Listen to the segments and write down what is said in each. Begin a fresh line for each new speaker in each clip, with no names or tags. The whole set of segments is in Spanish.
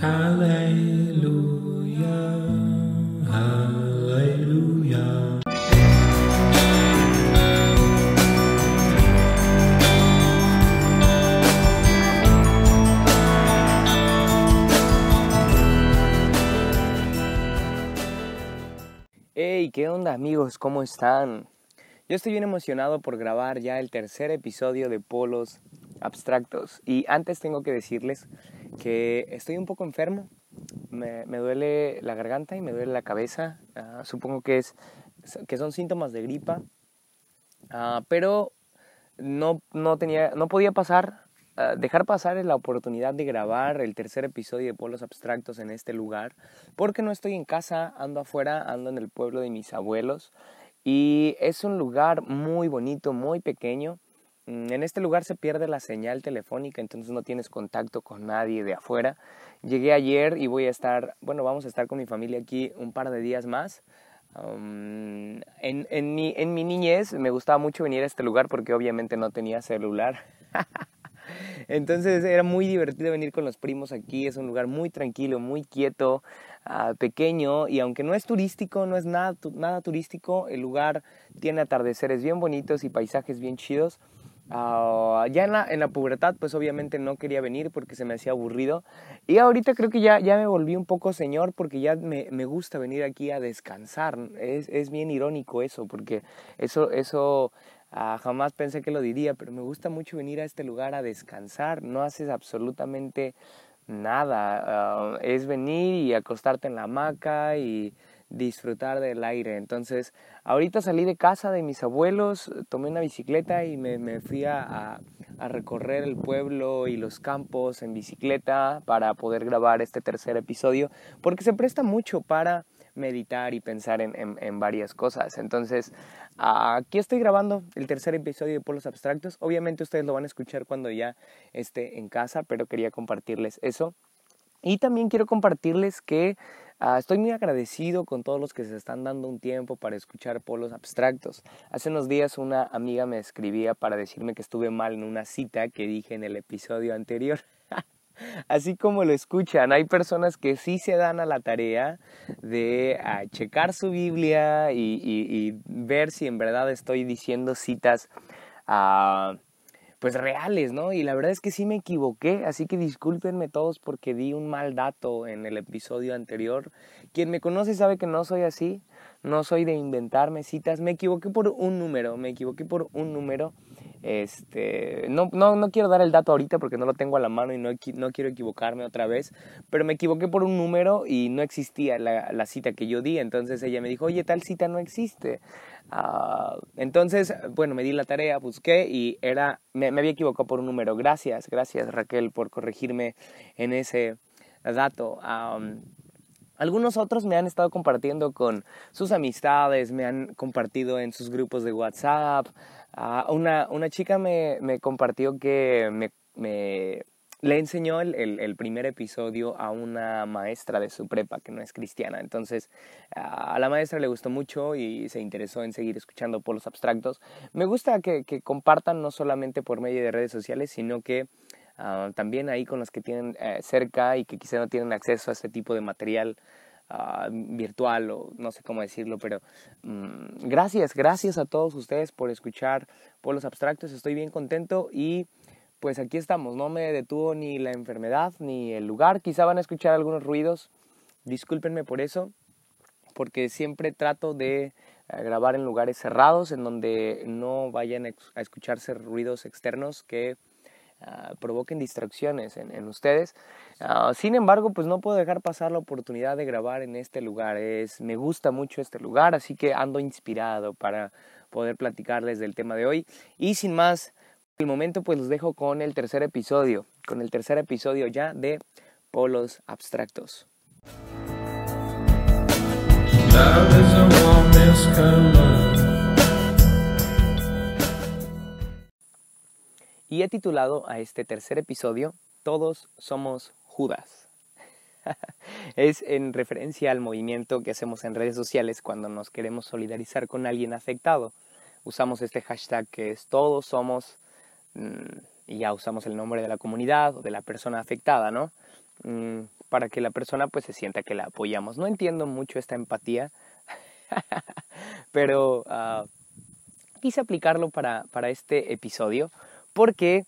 Aleluya, aleluya.
Hey, ¿qué onda amigos? ¿Cómo están? Yo estoy bien emocionado por grabar ya el tercer episodio de Polos Abstractos. Y antes tengo que decirles que estoy un poco enfermo. Me, me duele la garganta y me duele la cabeza. Ah, supongo que, es, que son síntomas de gripa. Ah, pero no, no, tenía, no podía pasar, ah, dejar pasar la oportunidad de grabar el tercer episodio de Polos Abstractos en este lugar. Porque no estoy en casa, ando afuera, ando en el pueblo de mis abuelos. Y es un lugar muy bonito, muy pequeño. Mm, En este lugar se pierde la señal telefónica, entonces no tienes contacto con nadie de afuera. Llegué ayer y voy a estar, bueno, vamos a estar con mi familia aquí un par de días más. Um, en, en, mi, en mi niñez me gustaba mucho venir a este lugar porque obviamente no tenía celular. Entonces era muy divertido venir con los primos aquí, es un lugar muy tranquilo, muy quieto, ah, pequeño y aunque no es turístico, no es nada, nada turístico, el lugar tiene atardeceres bien bonitos y paisajes bien chidos. Ah, ya en la, en la pubertad pues obviamente no quería venir porque se me hacía aburrido y ahorita creo que ya, ya me volví un poco señor porque ya me, me gusta venir aquí a descansar. Es, es bien irónico eso porque eso, eso Ah, jamás pensé que lo diría, pero me gusta mucho venir a este lugar a descansar. No haces absolutamente nada. Ah, es venir y acostarte en la hamaca y disfrutar del aire. Entonces, ahorita salí de casa de mis abuelos, tomé una bicicleta y me, fui a, recorrer el pueblo y los campos en bicicleta para poder grabar este tercer episodio, porque se presta mucho para meditar y pensar en, en- en varias cosas. Entonces, aquí estoy grabando el tercer episodio de Polos Abstractos. Obviamente ustedes lo van a escuchar cuando ya esté en casa, pero quería compartirles eso. Y también quiero compartirles que ah, estoy muy agradecido con todos los que se están dando un tiempo para escuchar polos abstractos. Hace unos días una amiga me escribía para decirme que estuve mal en una cita que dije en el episodio anterior. Así como lo escuchan, hay personas que sí se dan a la tarea de ah, checar su Biblia y, ver si en verdad estoy diciendo citas ah, pues reales, ¿no? Y la verdad es que sí me equivoqué, así que discúlpenme todos porque di un mal dato en el episodio anterior. Quien me conoce sabe que no soy así, no soy de inventarme citas, me equivoqué por un número, me equivoqué por un número. Este, no, no, no quiero dar el dato ahorita porque no lo tengo a la mano y no, no quiero equivocarme otra vez, pero me equivoqué por un número y no existía la, la cita que yo di, entonces ella me dijo, oye, tal cita no existe. Ah, entonces, bueno, me di la tarea, busqué y era, me, me había equivocado por un número. Gracias, gracias Raquel por corregirme en ese dato. Algunos otros me han estado compartiendo con sus amistades, me han compartido en sus grupos de WhatsApp. Ah, una, una chica me, me compartió que me, le enseñó el, el- primer episodio a una maestra de su prepa que no es cristiana. Entonces a la maestra le gustó mucho y se interesó en seguir escuchando polos abstractos. Me gusta que, que compartan no solamente por medio de redes sociales, sino que ah, también ahí con los que tienen eh, cerca y que quizá no tienen acceso a este tipo de material ah, virtual o no sé cómo decirlo, pero mm, gracias, gracias a todos ustedes por escuchar Polos Abstractos, estoy bien contento y pues aquí estamos, no me detuvo ni la enfermedad ni el lugar, quizá van a escuchar algunos ruidos, discúlpenme por eso, porque siempre trato de eh, grabar en lugares cerrados en donde no vayan a escucharse ruidos externos que ah, provoquen distracciones en, ustedes. Ah, sin embargo, pues no puedo dejar pasar la oportunidad de grabar en este lugar. Es, me gusta mucho este lugar, así que ando inspirado para poder platicarles del tema de hoy. Y sin más, el momento pues los dejo con el tercer episodio, con el tercer episodio ya de Polos Abstractos. Y he titulado a este tercer episodio Todos somos Judas. es en referencia al movimiento que hacemos en redes sociales cuando nos queremos solidarizar con alguien afectado. Usamos este hashtag que es Todos somos mm, y ya usamos el nombre de la comunidad o de la persona afectada, ¿no? Mm, para que la persona pues se sienta que la apoyamos. No entiendo mucho esta empatía, pero ah, quise aplicarlo para, para este episodio porque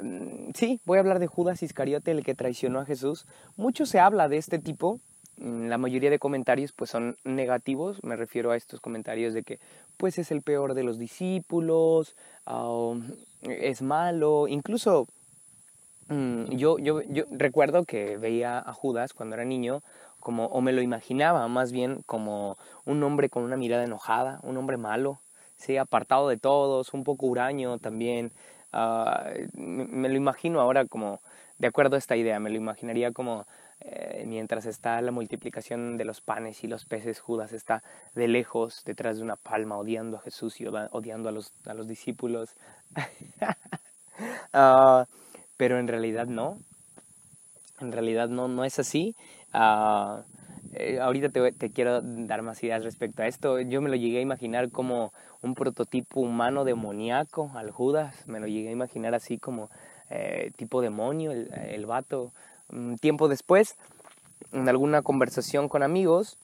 mm, sí, voy a hablar de Judas Iscariote, el que traicionó a Jesús. Mucho se habla de este tipo, mm, la mayoría de comentarios pues son negativos, me refiero a estos comentarios de que pues es el peor de los discípulos, es malo, incluso mm, yo, yo, yo recuerdo que veía a Judas cuando era niño como, o me lo imaginaba más bien como un hombre con una mirada enojada, un hombre malo, ¿sí? apartado de todos, un poco huraño también. Ah, me, lo imagino ahora como, de acuerdo a esta idea, me lo imaginaría como eh, mientras está la multiplicación de los panes y los peces, Judas está de lejos detrás de una palma odiando a Jesús y odiando a los, a los discípulos. Ah, pero en realidad no. En realidad no, no es así. Uh, ahorita te, quiero dar más ideas respecto a esto. Yo me lo llegué a imaginar como un prototipo humano demoníaco al Judas. Me lo llegué a imaginar así como eh, tipo demonio, el, el vato. Un tiempo después, en alguna conversación con amigos,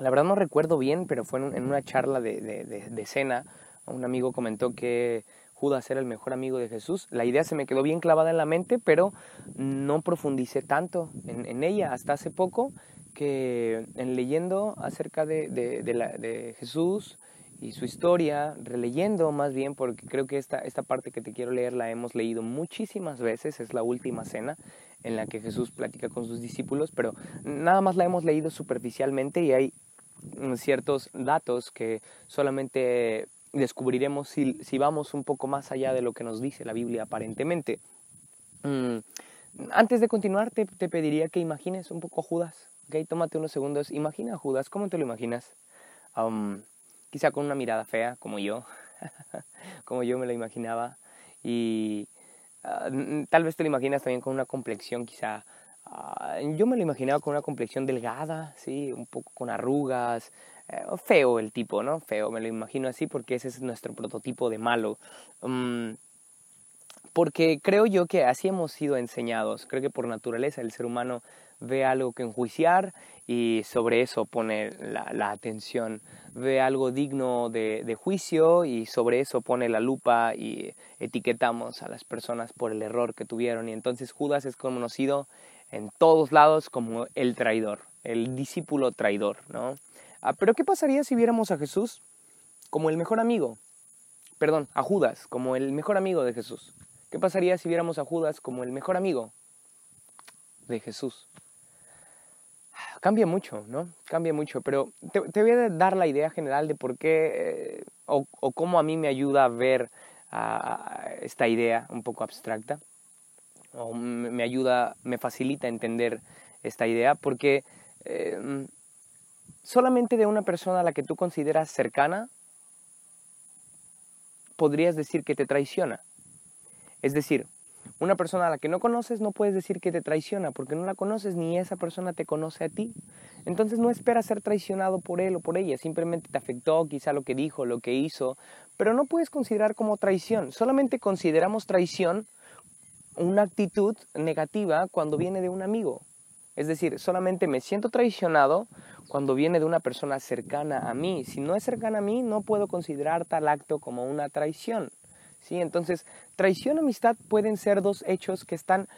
la verdad no recuerdo bien, pero fue en, una charla de, cena, un amigo comentó que Judas era el mejor amigo de Jesús. La idea se me quedó bien clavada en la mente, pero no profundicé tanto en ella hasta hace poco que en leyendo acerca de, de, Jesús y su historia, releyendo más bien, porque creo que esta, esta parte que te quiero leer la hemos leído muchísimas veces, es la última cena en la que Jesús platica con sus discípulos, pero nada más la hemos leído superficialmente y hay ciertos datos que solamente descubriremos si, si vamos un poco más allá de lo que nos dice la Biblia aparentemente. Mm, antes de continuar, te, te pediría que imagines un poco Judas. Okay, tómate unos segundos. Imagina a Judas. ¿Cómo te lo imaginas? Quizá con una mirada fea, como yo, como yo me lo imaginaba. Y uh, tal vez te lo imaginas también con una complexión quizá... Uh, yo me lo imaginaba con una complexión delgada, sí, un poco con arrugas, uh, feo el tipo, ¿no? Feo, me lo imagino así porque ese es nuestro prototipo de malo. Um, porque creo yo que así hemos sido enseñados. Creo que por naturaleza el ser humano ve algo que enjuiciar y sobre eso pone la, atención. Ve algo digno de, juicio y sobre eso pone la lupa y etiquetamos a las personas por el error que tuvieron. Y entonces Judas es conocido en todos lados como el traidor, el discípulo traidor, ¿no? Ah, pero ¿qué pasaría si viéramos a Jesús como el mejor amigo? Perdón, a Judas como el mejor amigo de Jesús. ¿Qué pasaría si viéramos a Judas como el mejor amigo de Jesús? Cambia mucho, ¿no? Cambia mucho, pero te, voy a dar la idea general de por qué eh, o, cómo a mí me ayuda a ver esta idea un poco abstracta, o me ayuda, me facilita entender esta idea, porque eh, solamente de una persona a la que tú consideras cercana, podrías decir que te traiciona. Es decir, una persona a la que no conoces no puedes decir que te traiciona porque no la conoces ni esa persona te conoce a ti. Entonces no esperas ser traicionado por él o por ella, simplemente te afectó quizá lo que dijo, lo que hizo, pero no puedes considerar como traición. Solamente consideramos traición una actitud negativa cuando viene de un amigo. Es decir, solamente me siento traicionado cuando viene de una persona cercana a mí. Si no es cercana a mí, no puedo considerar tal acto como una traición. ¿Sí? Entonces, traición y amistad pueden ser dos hechos que están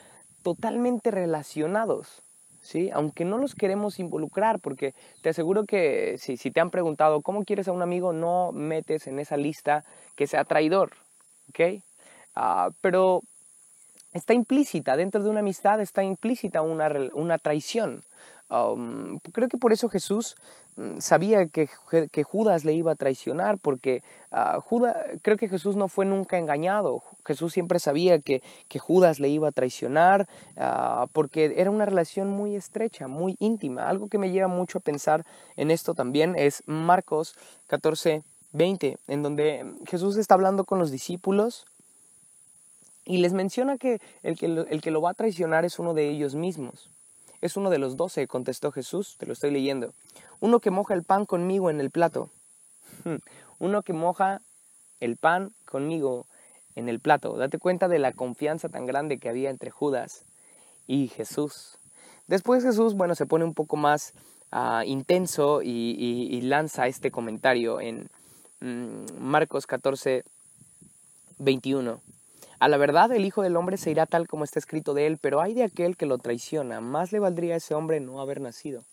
totalmente relacionados, ¿sí? Aunque no los queremos involucrar, porque te aseguro que si, te han preguntado cómo quieres a un amigo, no metes en esa lista que sea traidor, ¿ok? Ah, pero está implícita, dentro de una amistad está implícita una, una traición. Creo que por eso Jesús mm, sabía que, Judas le iba a traicionar, porque uh, Judas, creo que Jesús no fue nunca engañado. Jesús siempre sabía que, Judas le iba a traicionar, uh, porque era una relación muy estrecha, muy íntima. Algo que me lleva mucho a pensar en esto también es Marcos 14, 20, en donde Jesús está hablando con los discípulos y les menciona que el que, el que lo va a traicionar es uno de ellos mismos. Es uno de los doce, contestó Jesús, te lo estoy leyendo. Uno que moja el pan conmigo en el plato. Uno que moja el pan conmigo en el plato. Date cuenta de la confianza tan grande que había entre Judas y Jesús. Después Jesús, bueno, se pone un poco más ah, intenso y, lanza este comentario en mm, Marcos 14, 21. A la verdad, el Hijo del Hombre se irá tal como está escrito de él, pero hay de aquel que lo traiciona. Más le valdría a ese hombre no haber nacido.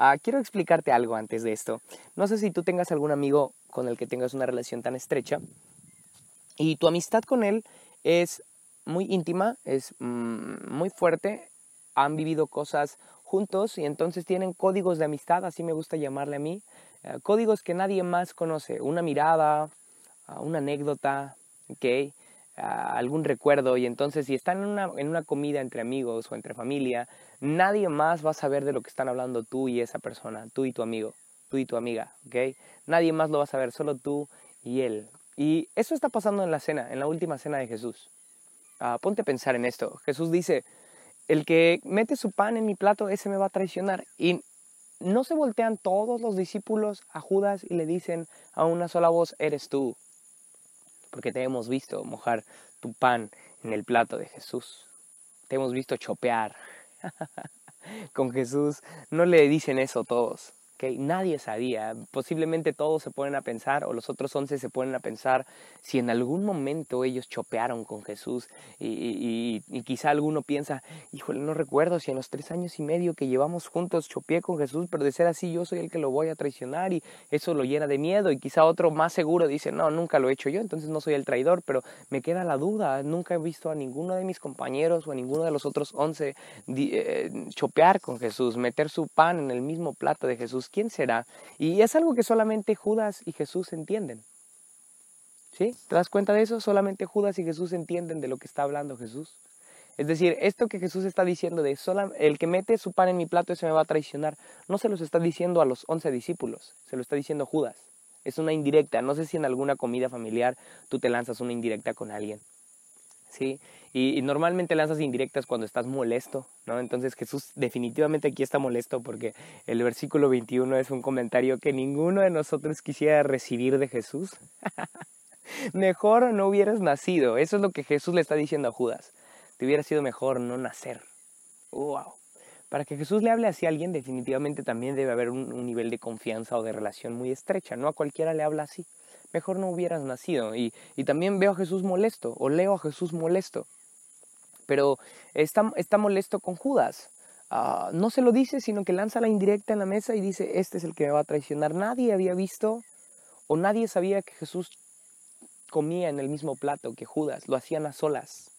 Ah, quiero explicarte algo antes de esto. No sé si tú tengas algún amigo con el que tengas una relación tan estrecha y tu amistad con él es muy íntima, es mm, muy fuerte, han vivido cosas juntos y entonces tienen códigos de amistad, así me gusta llamarle a mí, eh, códigos que nadie más conoce, una mirada, ah, una anécdota, ¿okay? algún recuerdo y entonces si están en una, en una comida entre amigos o entre familia, nadie más va a saber de lo que están hablando tú y esa persona, tú y tu amigo, tú y tu amiga, ¿ok? Nadie más lo va a saber, solo tú y él. Y eso está pasando en la cena, en la última cena de Jesús. Ah, ponte a pensar en esto. Jesús dice, el que mete su pan en mi plato, ese me va a traicionar. Y no se voltean todos los discípulos a Judas y le dicen a una sola voz, eres tú porque te hemos visto mojar tu pan en el plato de Jesús. Te hemos visto chopear con Jesús. No le dicen eso todos. Nadie sabía. Posiblemente todos se ponen a pensar, o los otros once se ponen a pensar, si en algún momento ellos chopearon con Jesús. Y, quizá alguno piensa, híjole, no recuerdo si en los tres años y medio que llevamos juntos chopeé con Jesús, pero de ser así yo soy el que lo voy a traicionar y eso lo llena de miedo. Y quizá otro más seguro dice, no, nunca lo he hecho yo, entonces no soy el traidor, pero me queda la duda. Nunca he visto a ninguno de mis compañeros o a ninguno de los otros once eh, chopear con Jesús, meter su pan en el mismo plato de Jesús. ¿Quién será? Y es algo que solamente Judas y Jesús entienden. ¿Sí? ¿Te das cuenta de eso? Solamente Judas y Jesús entienden de lo que está hablando Jesús. Es decir, esto que Jesús está diciendo de el que mete su pan en mi plato ese me va a traicionar, no se los está diciendo a los once discípulos, se lo está diciendo Judas. Es una indirecta. No sé si en alguna comida familiar tú te lanzas una indirecta con alguien. ¿Sí? Y, normalmente lanzas indirectas cuando estás molesto, ¿no? Entonces Jesús definitivamente aquí está molesto porque el versículo 21 es un comentario que ninguno de nosotros quisiera recibir de Jesús. mejor no hubieras nacido, eso es lo que Jesús le está diciendo a Judas. Te hubiera sido mejor no nacer. ¡Wow! Para que Jesús le hable así a alguien, definitivamente también debe haber un, un nivel de confianza o de relación muy estrecha. No a cualquiera le habla así mejor no hubieras nacido. Y, también veo a Jesús molesto, o leo a Jesús molesto. Pero está, está molesto con Judas. Ah, no se lo dice, sino que lanza la indirecta en la mesa y dice, este es el que me va a traicionar. Nadie había visto o nadie sabía que Jesús comía en el mismo plato que Judas, lo hacían a solas.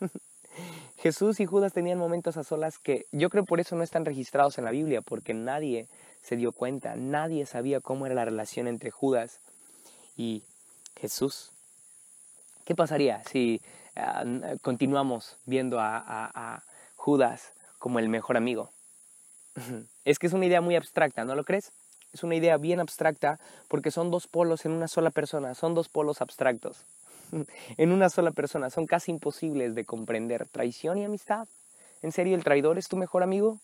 Jesús y Judas tenían momentos a solas que yo creo por eso no están registrados en la Biblia, porque nadie se dio cuenta, nadie sabía cómo era la relación entre Judas y Jesús. ¿Qué pasaría si ah, continuamos viendo a, Judas como el mejor amigo? Es que es una idea muy abstracta, ¿no lo crees? Es una idea bien abstracta porque son dos polos en una sola persona, son dos polos abstractos. en una sola persona, son casi imposibles de comprender. Traición y amistad. ¿En serio el traidor es tu mejor amigo?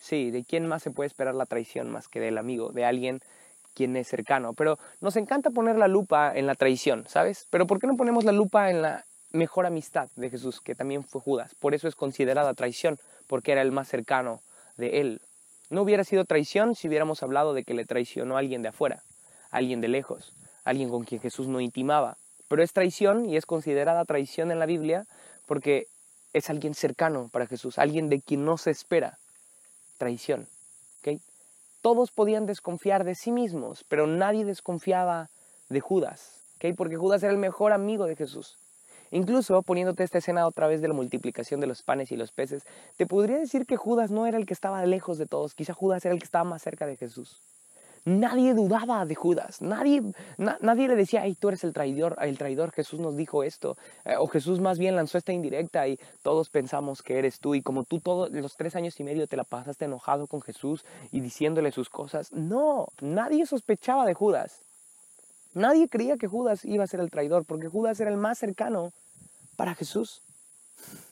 Sí, ¿de quién más se puede esperar la traición más que del amigo? De alguien quien es cercano. Pero nos encanta poner la lupa en la traición, ¿sabes? Pero ¿por qué no ponemos la lupa en la mejor amistad de Jesús, que también fue Judas? Por eso es considerada traición, porque era el más cercano de él. No hubiera sido traición si hubiéramos hablado de que le traicionó a alguien de afuera, alguien de lejos, alguien con quien Jesús no intimaba. Pero es traición y es considerada traición en la Biblia porque es alguien cercano para Jesús, alguien de quien no se espera traición. ¿Okay? Todos podían desconfiar de sí mismos, pero nadie desconfiaba de Judas, porque Judas era el mejor amigo de Jesús. Incluso poniéndote esta escena otra vez de la multiplicación de los panes y los peces, te podría decir que Judas no era el que estaba lejos de todos, quizá Judas era el que estaba más cerca de Jesús. Nadie dudaba de Judas, nadie, nadie le decía, ay, tú eres el traidor, el traidor, Jesús nos dijo esto, eh, o Jesús más bien lanzó esta indirecta y todos pensamos que eres tú, y como tú todos los tres años y medio te la pasaste enojado con Jesús y diciéndole sus cosas, no, nadie sospechaba de Judas, nadie creía que Judas iba a ser el traidor, porque Judas era el más cercano para Jesús.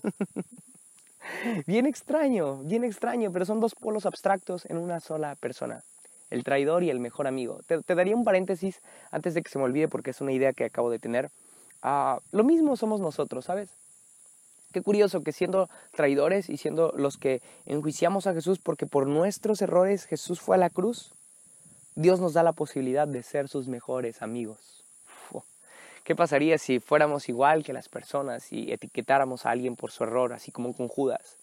bien extraño, bien extraño, pero son dos polos abstractos en una sola persona el traidor y el mejor amigo. Te, daría un paréntesis antes de que se me olvide porque es una idea que acabo de tener. Ah, lo mismo somos nosotros, ¿sabes? Qué curioso que siendo traidores y siendo los que enjuiciamos a Jesús porque por nuestros errores Jesús fue a la cruz, Dios nos da la posibilidad de ser sus mejores amigos. ¿Qué pasaría si fuéramos igual que las personas y etiquetáramos a alguien por su error, así como con Judas?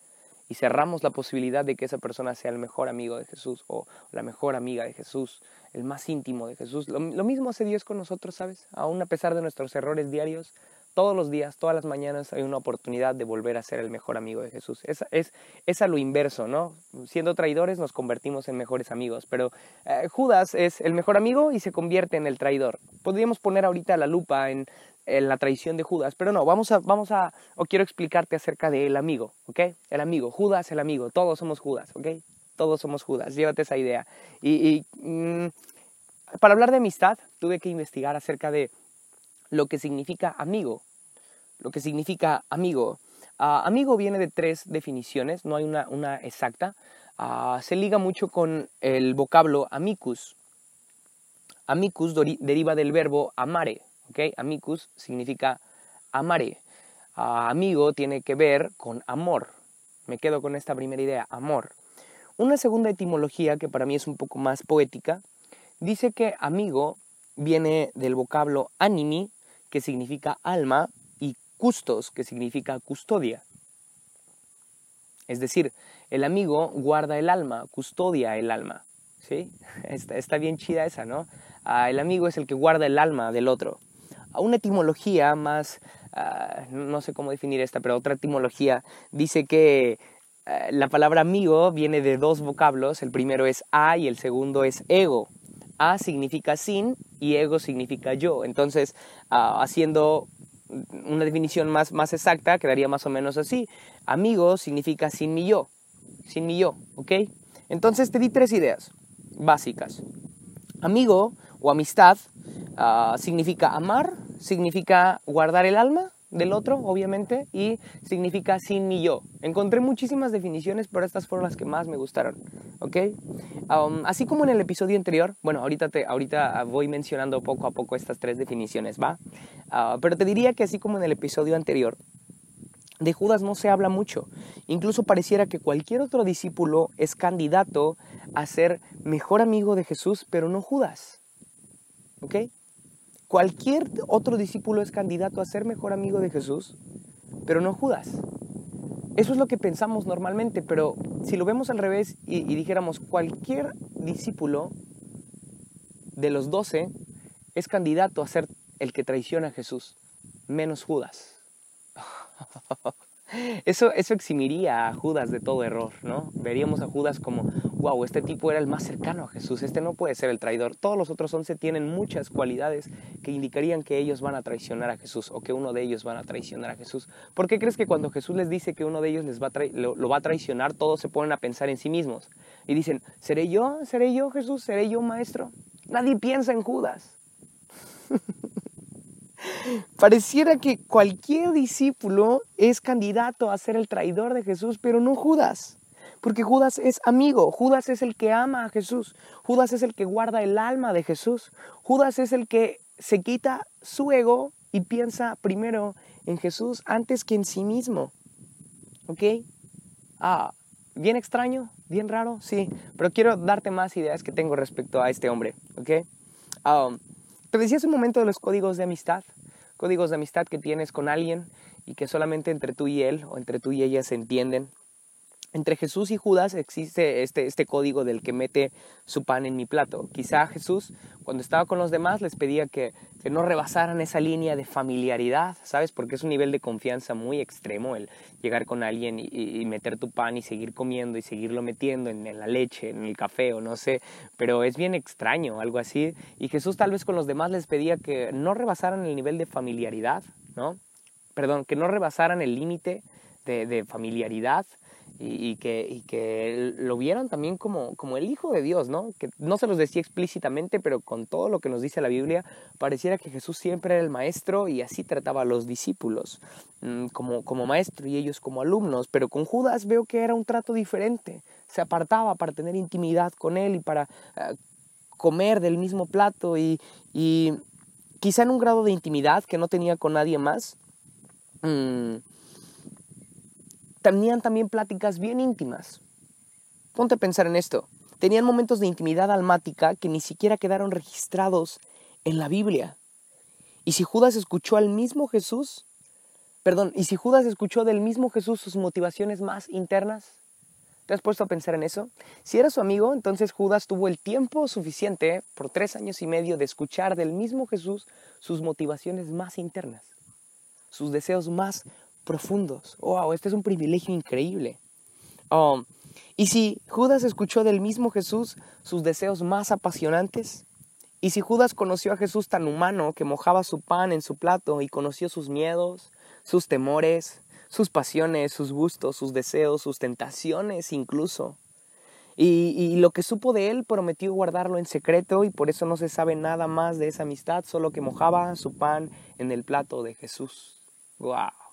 Y cerramos la posibilidad de que esa persona sea el mejor amigo de Jesús o la mejor amiga de Jesús, el más íntimo de Jesús. Lo, mismo hace Dios con nosotros, ¿sabes? Aún a pesar de nuestros errores diarios, todos los días, todas las mañanas hay una oportunidad de volver a ser el mejor amigo de Jesús. Es, es, a lo inverso, ¿no? Siendo traidores nos convertimos en mejores amigos, pero eh, Judas es el mejor amigo y se convierte en el traidor. Podríamos poner ahorita la lupa en, la traición de Judas, pero no, vamos a, vamos a, o quiero explicarte acerca del amigo, ¿ok? El amigo, Judas el amigo, todos somos Judas, ¿ok? Todos somos Judas, llévate esa idea. Y, y mm, para hablar de amistad, tuve que investigar acerca de lo que significa amigo. Lo que significa amigo. Uh, amigo viene de tres definiciones, no hay una, exacta. Uh, se liga mucho con el vocablo amicus. Amicus deriva del verbo amare. Amicus significa amare. Uh, amigo tiene que ver con amor. Me quedo con esta primera idea, amor. Una segunda etimología que para mí es un poco más poética, dice que amigo viene del vocablo animi, que significa alma, y custos, que significa custodia. Es decir, el amigo guarda el alma, custodia el alma. ¿Sí? Está, está bien chida esa, ¿no? Ah, el amigo es el que guarda el alma del otro. A una etimología más, ah, no sé cómo definir esta, pero otra etimología dice que ah, la palabra amigo viene de dos vocablos. El primero es a y el segundo es ego. A significa sin y ego significa yo. Entonces, uh, haciendo una definición más, más exacta, quedaría más o menos así. Amigo significa sin mi yo. Sin mi yo, ¿ok? Entonces te di tres ideas básicas. Amigo o amistad uh, significa amar, significa guardar el alma del otro, obviamente, y significa sin mi yo. Encontré muchísimas definiciones, pero estas fueron las que más me gustaron, ¿ok? Um, así como en el episodio anterior, bueno, ahorita, te, ahorita voy mencionando poco a poco estas tres definiciones, ¿va? Uh, pero te diría que así como en el episodio anterior, de Judas no se habla mucho. Incluso pareciera que cualquier otro discípulo es candidato a ser mejor amigo de Jesús, pero no Judas. ¿Ok? Cualquier otro discípulo es candidato a ser mejor amigo de Jesús, pero no Judas. Eso es lo que pensamos normalmente, pero si lo vemos al revés y, y dijéramos cualquier discípulo de los doce es candidato a ser el que traiciona a Jesús, menos Judas. Eso, eso eximiría a Judas de todo error, ¿no? Veríamos a Judas como, wow, este tipo era el más cercano a Jesús, este no puede ser el traidor. Todos los otros once tienen muchas cualidades que indicarían que ellos van a traicionar a Jesús o que uno de ellos van a traicionar a Jesús. ¿Por qué crees que cuando Jesús les dice que uno de ellos les va lo, lo va a traicionar, todos se ponen a pensar en sí mismos? Y dicen, ¿seré yo? ¿Seré yo Jesús? ¿Seré yo maestro? Nadie piensa en Judas. Pareciera que cualquier discípulo es candidato a ser el traidor de Jesús, pero no Judas. Porque Judas es amigo, Judas es el que ama a Jesús, Judas es el que guarda el alma de Jesús, Judas es el que se quita su ego y piensa primero en Jesús antes que en sí mismo. ¿Ok? Ah, bien extraño, bien raro, sí, pero quiero darte más ideas que tengo respecto a este hombre. ¿Ok? Um, te decía hace un momento de los códigos de amistad, códigos de amistad que tienes con alguien y que solamente entre tú y él o entre tú y ella se entienden. Entre Jesús y Judas existe este, este código del que mete su pan en mi plato. Quizá Jesús, cuando estaba con los demás, les pedía que, no rebasaran esa línea de familiaridad, ¿sabes? Porque es un nivel de confianza muy extremo el llegar con alguien y, meter tu pan y seguir comiendo y seguirlo metiendo en, la leche, en el café o no sé. Pero es bien extraño, algo así. Y Jesús tal vez con los demás les pedía que no rebasaran el nivel de familiaridad, ¿no? Perdón, que no rebasaran el límite de familiaridad y, que, lo vieran también como, el Hijo de Dios, ¿no? Que no se los decía explícitamente, pero con todo lo que nos dice la Biblia, pareciera que Jesús siempre era el maestro y así trataba a los discípulos, mmm, como, maestro y ellos como alumnos, pero con Judas veo que era un trato diferente, se apartaba para tener intimidad con él y para uh, comer del mismo plato y, quizá en un grado de intimidad que no tenía con nadie más. Mmm, tenían también pláticas bien íntimas. Ponte a pensar en esto. Tenían momentos de intimidad almática que ni siquiera quedaron registrados en la Biblia. Y si Judas escuchó al mismo Jesús, perdón, y si Judas escuchó del mismo Jesús sus motivaciones más internas, ¿te has puesto a pensar en eso? Si era su amigo, entonces Judas tuvo el tiempo suficiente por tres años y medio de escuchar del mismo Jesús sus motivaciones más internas, sus deseos más profundos. ¡Wow! Este es un privilegio increíble. Um, y si Judas escuchó del mismo Jesús sus deseos más apasionantes, y si Judas conoció a Jesús tan humano que mojaba su pan en su plato y conoció sus miedos, sus temores, sus pasiones, sus gustos, sus deseos, sus tentaciones incluso, y, y, lo que supo de él prometió guardarlo en secreto y por eso no se sabe nada más de esa amistad, solo que mojaba su pan en el plato de Jesús. ¡Wow!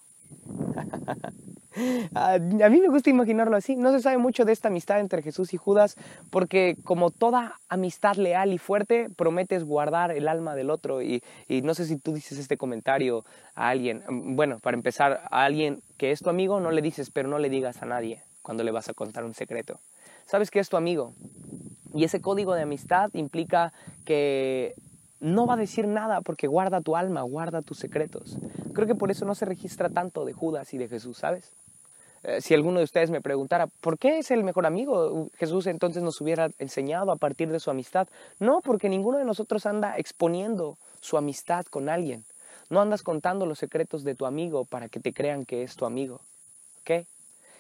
a mí me gusta imaginarlo así. No se sabe mucho de esta amistad entre Jesús y Judas porque como toda amistad leal y fuerte, prometes guardar el alma del otro. Y, y, no sé si tú dices este comentario a alguien. Bueno, para empezar, a alguien que es tu amigo no le dices, pero no le digas a nadie cuando le vas a contar un secreto. Sabes que es tu amigo. Y ese código de amistad implica que no va a decir nada porque guarda tu alma, guarda tus secretos. Creo que por eso no se registra tanto de Judas y de Jesús, ¿sabes? Eh, si alguno de ustedes me preguntara, ¿por qué es el mejor amigo? Jesús entonces nos hubiera enseñado a partir de su amistad. No, porque ninguno de nosotros anda exponiendo su amistad con alguien. No andas contando los secretos de tu amigo para que te crean que es tu amigo. ¿Ok?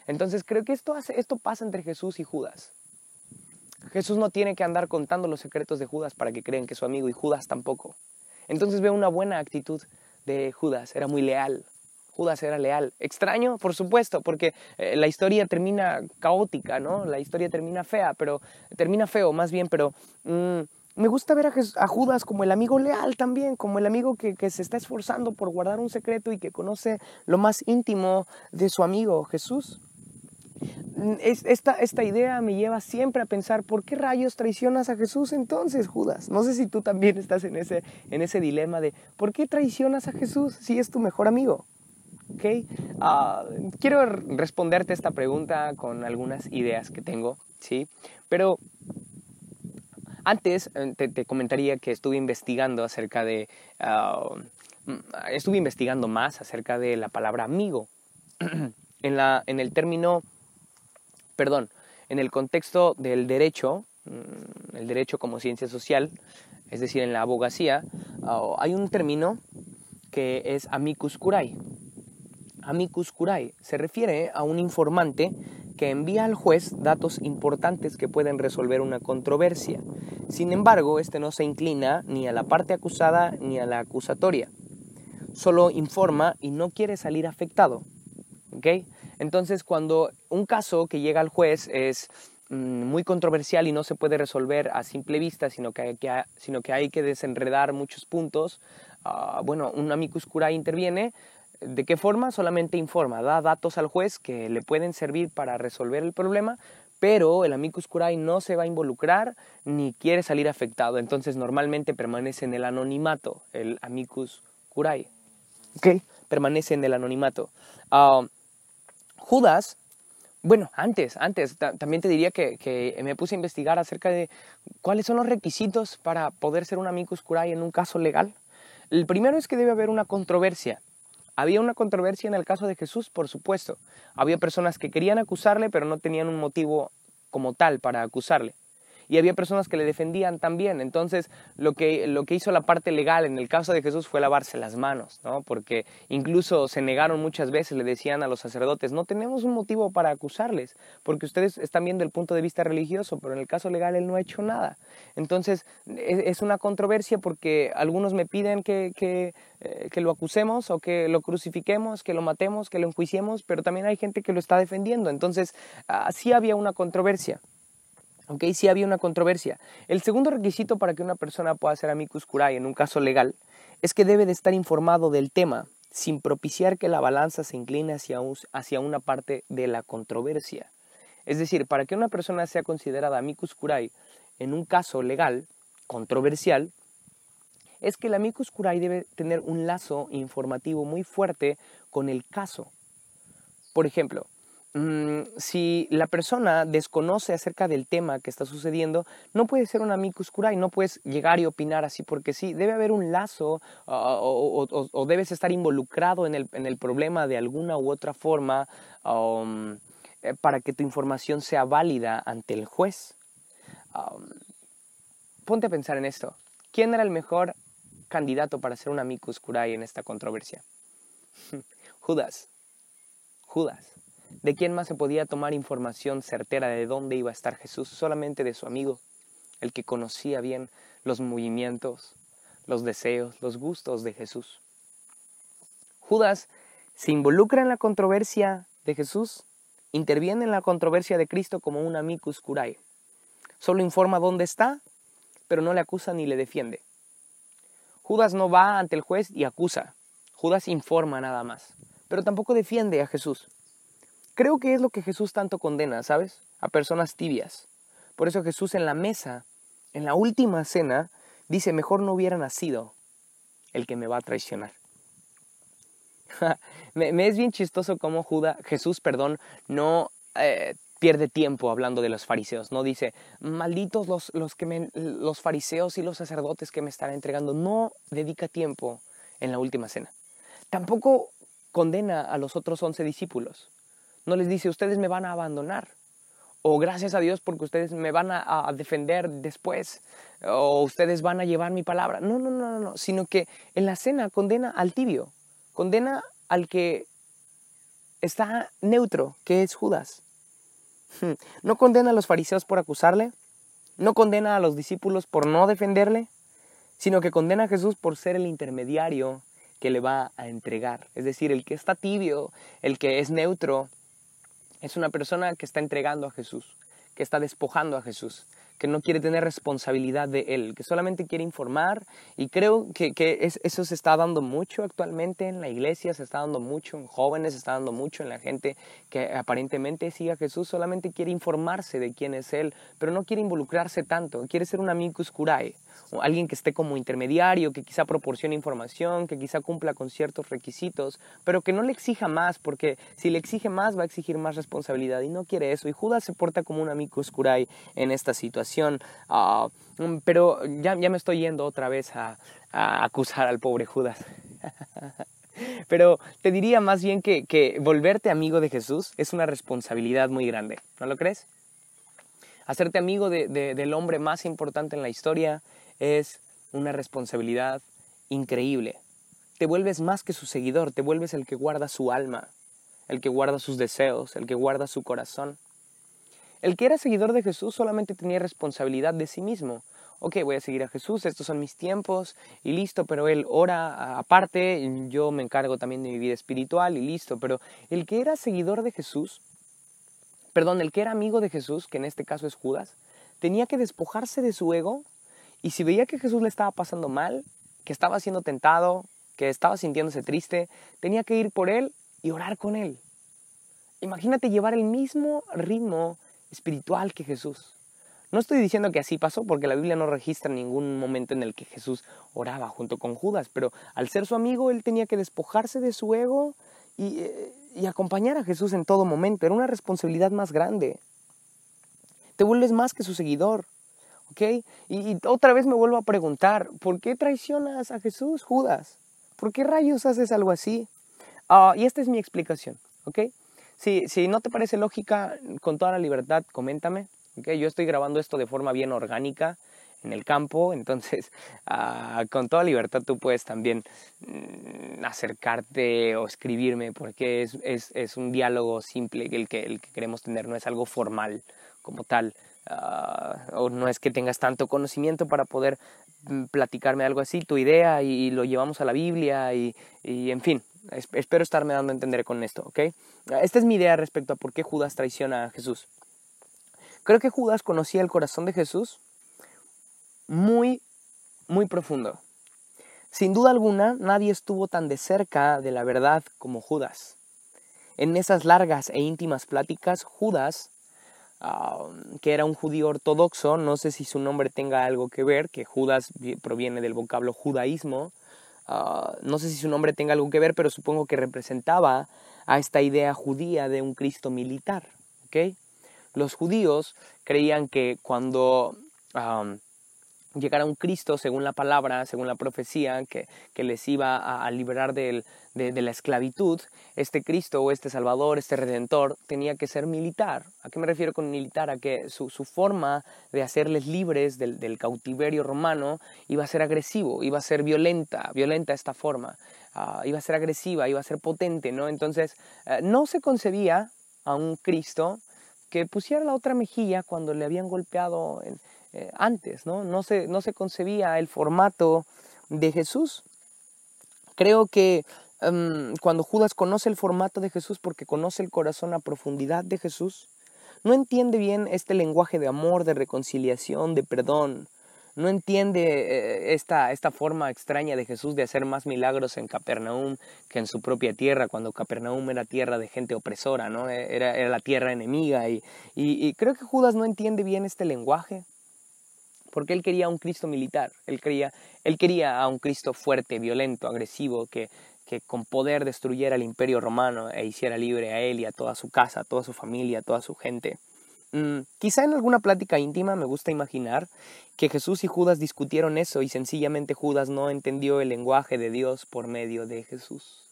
Entonces creo que esto, hace, esto pasa entre Jesús y Judas. Jesús no tiene que andar contando los secretos de Judas para que crean que es su amigo y Judas tampoco. Entonces veo una buena actitud de Judas, era muy leal. Judas era leal. Extraño, por supuesto, porque eh, la historia termina caótica, ¿no? La historia termina fea, pero termina feo más bien, pero mm, me gusta ver a, Judas como el amigo leal también, como el amigo que, que se está esforzando por guardar un secreto y que conoce lo más íntimo de su amigo Jesús. Esta, esta idea me lleva siempre a pensar, ¿por qué rayos traicionas a Jesús entonces, Judas? No sé si tú también estás en ese, en ese dilema de, ¿por qué traicionas a Jesús si es tu mejor amigo? Ah, quiero responderte esta pregunta con algunas ideas que tengo, ¿sí? Pero antes eh, te, comentaría que estuve investigando acerca de... Ah, mm, estuve investigando más acerca de la palabra amigo. en, la, en el término perdón, en el contexto del derecho, mm, el derecho como ciencia social, es decir, en la abogacía, ah, hay un término que es amicus curiae. Amicus curiae se refiere a un informante que envía al juez datos importantes que pueden resolver una controversia. Sin embargo, este no se inclina ni a la parte acusada ni a la acusatoria. Solo informa y no quiere salir afectado. ¿okay? Entonces, cuando un caso que llega al juez es mm, muy controversial y no se puede resolver a simple vista, sino que hay que, desenredar muchos puntos, ah, bueno, un amicus curiae interviene. ¿De qué forma? Solamente informa, da datos al juez que le pueden servir para resolver el problema, pero el amicus curiae no se va a involucrar ni quiere salir afectado. Entonces, normalmente permanece en el anonimato, el amicus curiae. ¿Ok? Permanece en el anonimato. Ah, Judas, bueno, antes, antes, también te diría que, me puse a investigar acerca de cuáles son los requisitos para poder ser un amicus curiae en un caso legal. El primero es que debe haber una controversia. Había una controversia en el caso de Jesús, por supuesto. Había personas que querían acusarle, pero no tenían un motivo como tal para acusarle y había personas que le defendían también. Entonces, lo que, lo que hizo la parte legal en el caso de Jesús fue lavarse las manos, ¿no? Porque incluso se negaron muchas veces, le decían a los sacerdotes, no tenemos un motivo para acusarles, porque ustedes están viendo el punto de vista religioso, pero en el caso legal él no ha hecho nada. Entonces, es, una controversia porque algunos me piden que, que, eh, que lo acusemos o que lo crucifiquemos, que lo matemos, que lo enjuiciemos, pero también hay gente que lo está defendiendo. Entonces, así había una controversia. ¿Ok? Sí había una controversia. El segundo requisito para que una persona pueda ser amicus curiae en un caso legal es que debe de estar informado del tema sin propiciar que la balanza se incline hacia, hacia una parte de la controversia. Es decir, para que una persona sea considerada amicus curiae en un caso legal controversial, es que el amicus curiae debe tener un lazo informativo muy fuerte con el caso. Por ejemplo, mm, si la persona desconoce acerca del tema que está sucediendo, no puede ser un amicus curiae, no puedes llegar y opinar así porque sí, debe haber un lazo ah, o, debes estar involucrado en el, en el, problema de alguna u otra forma um, eh, para que tu información sea válida ante el juez. Um, ponte a pensar en esto. ¿Quién era el mejor candidato para ser un amicus curiae en esta controversia? Judas. Judas. ¿De quién más se podía tomar información certera de dónde iba a estar Jesús? Solamente de su amigo, el que conocía bien los movimientos, los deseos, los gustos de Jesús. Judas se involucra en la controversia de Jesús, interviene en la controversia de Cristo como un amicus curiae. Solo informa dónde está, pero no le acusa ni le defiende. Judas no va ante el juez y acusa. Judas informa nada más, pero tampoco defiende a Jesús. Creo que es lo que Jesús tanto condena, ¿sabes? A personas tibias. Por eso Jesús en la mesa, en la última cena, dice, mejor no hubiera nacido el que me va a traicionar. me, es bien chistoso cómo Judas, Jesús, perdón, no eh, pierde tiempo hablando de los fariseos. No dice, malditos los, los, que los fariseos y los sacerdotes que me están entregando. No dedica tiempo en la última cena. Tampoco condena a los otros once discípulos. No les dice, ustedes me van a abandonar. O gracias a Dios porque ustedes me van a, defender después. O ustedes van a llevar mi palabra. No, no, no, no. Sino que en la cena condena al tibio. Condena al que está neutro, que es Judas. Hmm. No condena a los fariseos por acusarle. No condena a los discípulos por no defenderle. Sino que condena a Jesús por ser el intermediario que le va a entregar. Es decir, el que está tibio, el que es neutro, es una persona que está entregando a Jesús, que está despojando a Jesús, que no quiere tener responsabilidad de él, que solamente quiere informar. Y creo que, eso se está dando mucho actualmente en la iglesia, se está dando mucho en jóvenes, se está dando mucho en la gente que aparentemente sigue a Jesús, solamente quiere informarse de quién es Él, pero no quiere involucrarse tanto, quiere ser un amicus curae, alguien que esté como intermediario, que quizá proporcione información, que quizá cumpla con ciertos requisitos, pero que no le exija más, porque si le exige más va a exigir más responsabilidad y no quiere eso. Y Judas se porta como un amicus curae en esta situación. Ah, mm, pero ya, ya, me estoy yendo otra vez a, acusar al pobre Judas. Pero te diría más bien que, volverte amigo de Jesús es una responsabilidad muy grande, ¿no lo crees? Hacerte amigo del hombre más importante en la historia es una responsabilidad increíble. Te vuelves más que su seguidor, te vuelves el que guarda su alma, el que guarda sus deseos, el que guarda su corazón. El que era seguidor de Jesús solamente tenía responsabilidad de sí mismo. Ok, voy a seguir a Jesús, estos son mis tiempos y listo, pero él ora aparte, yo me encargo también de mi vida espiritual y listo, pero el que era seguidor de Jesús, perdón, el que era amigo de Jesús, que en este caso es Judas, tenía que despojarse de su ego y si veía que Jesús le estaba pasando mal, que estaba siendo tentado, que estaba sintiéndose triste, tenía que ir por él y orar con él. Imagínate llevar el mismo ritmo espiritual que Jesús. No estoy diciendo que así pasó, porque la Biblia no registra ningún momento en el que Jesús oraba junto con Judas, pero al ser su amigo, él tenía que despojarse de su ego y, eh, acompañar a Jesús en todo momento. Era una responsabilidad más grande. Te vuelves más que su seguidor. Y, otra vez me vuelvo a preguntar, ¿por qué traicionas a Jesús, Judas? ¿Por qué rayos haces algo así? Ah, y esta es mi explicación, ¿ok? Si, si no te parece lógica, con toda la libertad, coméntame, ¿ok? Yo estoy grabando esto de forma bien orgánica en el campo, entonces ah, con toda libertad tú puedes también mm, acercarte o escribirme porque es, es, es un diálogo simple el que, el que queremos tener, no es algo formal como tal. Ah, o no es que tengas tanto conocimiento para poder platicarme algo así, tu idea y, lo llevamos a la Biblia y, en fin, espero estarme dando a entender con esto, ¿ok? Esta es mi idea respecto a por qué Judas traiciona a Jesús. Creo que Judas conocía el corazón de Jesús muy, muy profundo. Sin duda alguna, nadie estuvo tan de cerca de la verdad como Judas. En esas largas e íntimas pláticas, Judas que era un judío ortodoxo, no sé si su nombre tenga algo que ver, que Judas proviene del vocablo judaísmo, ah, no sé si su nombre tenga algo que ver, pero supongo que representaba a esta idea judía de un Cristo militar. ¿ok? Los judíos creían que cuando llegara un Cristo, según la palabra, según la profecía, que, les iba a, liberar de, la esclavitud, este Cristo o este Salvador, este Redentor, tenía que ser militar. ¿A qué me refiero con militar? A que su, forma de hacerles libres del, cautiverio romano iba a ser agresivo, iba a ser violenta, violenta esta forma, ah, iba a ser agresiva, iba a ser potente, ¿no? Entonces, eh, no se concebía a un Cristo que pusiera la otra mejilla cuando le habían golpeado en, eh, antes, ¿no? No se, no se concebía el formato de Jesús. Creo que em, cuando Judas conoce el formato de Jesús porque conoce el corazón a profundidad de Jesús, no entiende bien este lenguaje de amor, de reconciliación, de perdón. No entiende eh, esta, esta forma extraña de Jesús de hacer más milagros en Capernaum que en su propia tierra, cuando Capernaum era tierra de gente opresora, ¿no? era, era la tierra enemiga. y, y creo que Judas no entiende bien este lenguaje porque él quería un Cristo militar, él, quería, él quería a un Cristo fuerte, violento, agresivo, que, que con poder destruyera el imperio romano e hiciera libre a él y a toda su casa, a toda su familia, a toda su gente. Mm, quizá en alguna plática íntima me gusta imaginar que Jesús y Judas discutieron eso y sencillamente Judas no entendió el lenguaje de Dios por medio de Jesús.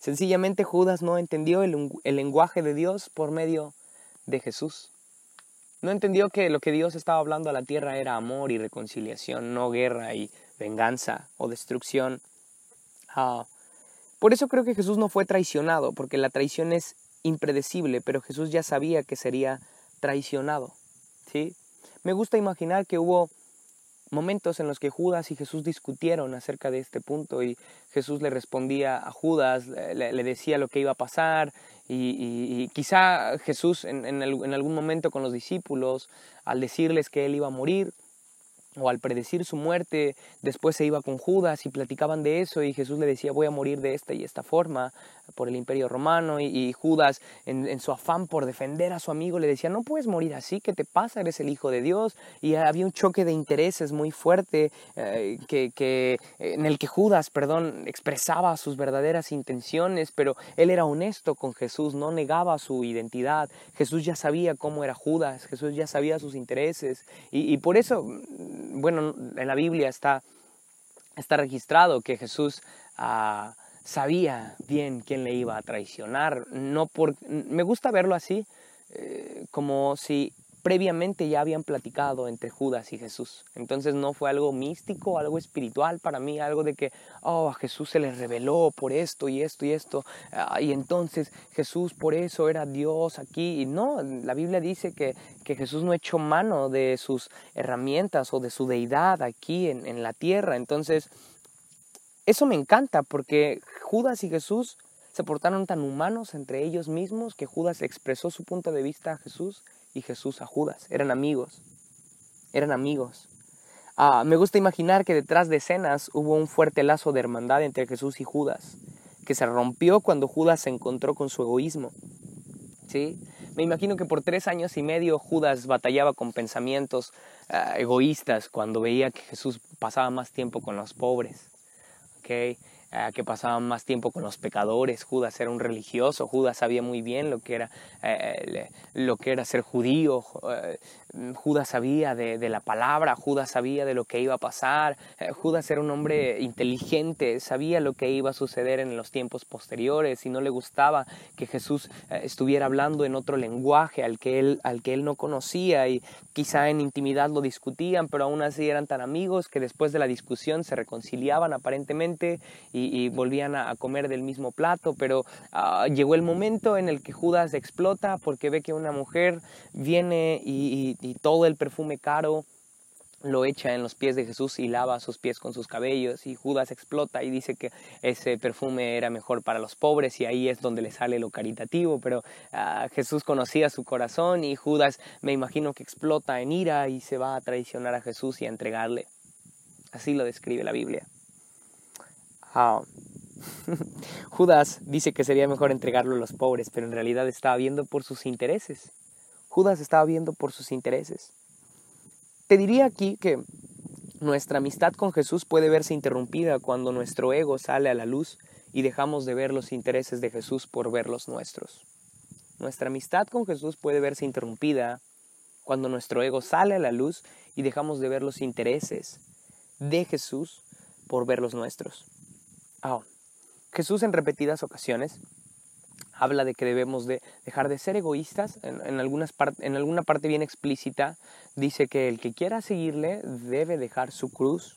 Sencillamente Judas no entendió el, el lenguaje de Dios por medio de Jesús. No entendió que lo que Dios estaba hablando a la tierra era amor y reconciliación, no guerra y venganza o destrucción. Ah, por eso creo que Jesús no fue traicionado, porque la traición es impredecible, pero Jesús ya sabía que sería traicionado. ¿sí? Me gusta imaginar que hubo momentos en los que Judas y Jesús discutieron acerca de este punto y Jesús le respondía a Judas, le, decía lo que iba a pasar y, quizá Jesús en, en algún momento con los discípulos, al decirles que él iba a morir, o al predecir su muerte, después se iba con Judas y platicaban de eso y Jesús le decía voy a morir de esta y esta forma por el imperio romano y, Judas en, su afán por defender a su amigo le decía no puedes morir así, ¿qué te pasa? Eres el hijo de Dios y había un choque de intereses muy fuerte eh, que, en el que Judas, perdón, expresaba sus verdaderas intenciones, pero él era honesto con Jesús, no negaba su identidad, Jesús ya sabía cómo era Judas, Jesús ya sabía sus intereses y por eso bueno, en la Biblia está, está registrado que Jesús ah, sabía bien quién le iba a traicionar. No por, me gusta verlo así, eh, como si previamente ya habían platicado entre Judas y Jesús. Entonces no fue algo místico, algo espiritual para mí, algo de que, oh, a Jesús se le reveló por esto y esto y esto, ah, y entonces Jesús por eso era Dios aquí. Y no, la Biblia dice que, que Jesús no echó mano de sus herramientas o de su deidad aquí en, en la tierra. Entonces, eso me encanta porque Judas y Jesús se portaron tan humanos entre ellos mismos que Judas expresó su punto de vista a Jesús y Jesús a Judas. Eran amigos. Eran amigos. Ah, me gusta imaginar que detrás de escenas hubo un fuerte lazo de hermandad entre Jesús y Judas, que se rompió cuando Judas se encontró con su egoísmo. ¿Sí? Me imagino que por tres años y medio Judas batallaba con pensamientos ah, egoístas cuando veía que Jesús pasaba más tiempo con los pobres. ¿okay? Eh, que pasaban más tiempo con los pecadores. Judas era un religioso, Judas sabía muy bien lo que era, eh, lo que era ser judío, eh, Judas sabía de, la palabra, Judas sabía de lo que iba a pasar, Judas era un hombre inteligente, sabía lo que iba a suceder en los tiempos posteriores y no le gustaba que Jesús estuviera hablando en otro lenguaje al que, él, al que él no conocía y quizá en intimidad lo discutían, pero aún así eran tan amigos que después de la discusión se reconciliaban aparentemente volvían a, comer del mismo plato, pero ah, llegó el momento en el que Judas explota porque ve que una mujer viene y, todo el perfume caro lo echa en los pies de Jesús y lava sus pies con sus cabellos y Judas explota y dice que ese perfume era mejor para los pobres y ahí es donde le sale lo caritativo, pero ah, Jesús conocía su corazón y Judas me imagino que explota en ira y se va a traicionar a Jesús y a entregarle. Así lo describe la Biblia. Ah. Judas dice que sería mejor entregarlo a los pobres, pero en realidad estaba viendo por sus intereses. Judas estaba viendo por sus intereses. Te diría aquí que nuestra amistad con Jesús puede verse interrumpida cuando nuestro ego sale a la luz y dejamos de ver los intereses de Jesús por ver los nuestros. Nuestra amistad con Jesús puede verse interrumpida cuando nuestro ego sale a la luz y dejamos de ver los intereses de Jesús por ver los nuestros. Ah, Jesús en repetidas ocasiones habla de que debemos de dejar de ser egoístas. En, algunas en alguna parte bien explícita dice que el que quiera seguirle debe dejar su cruz.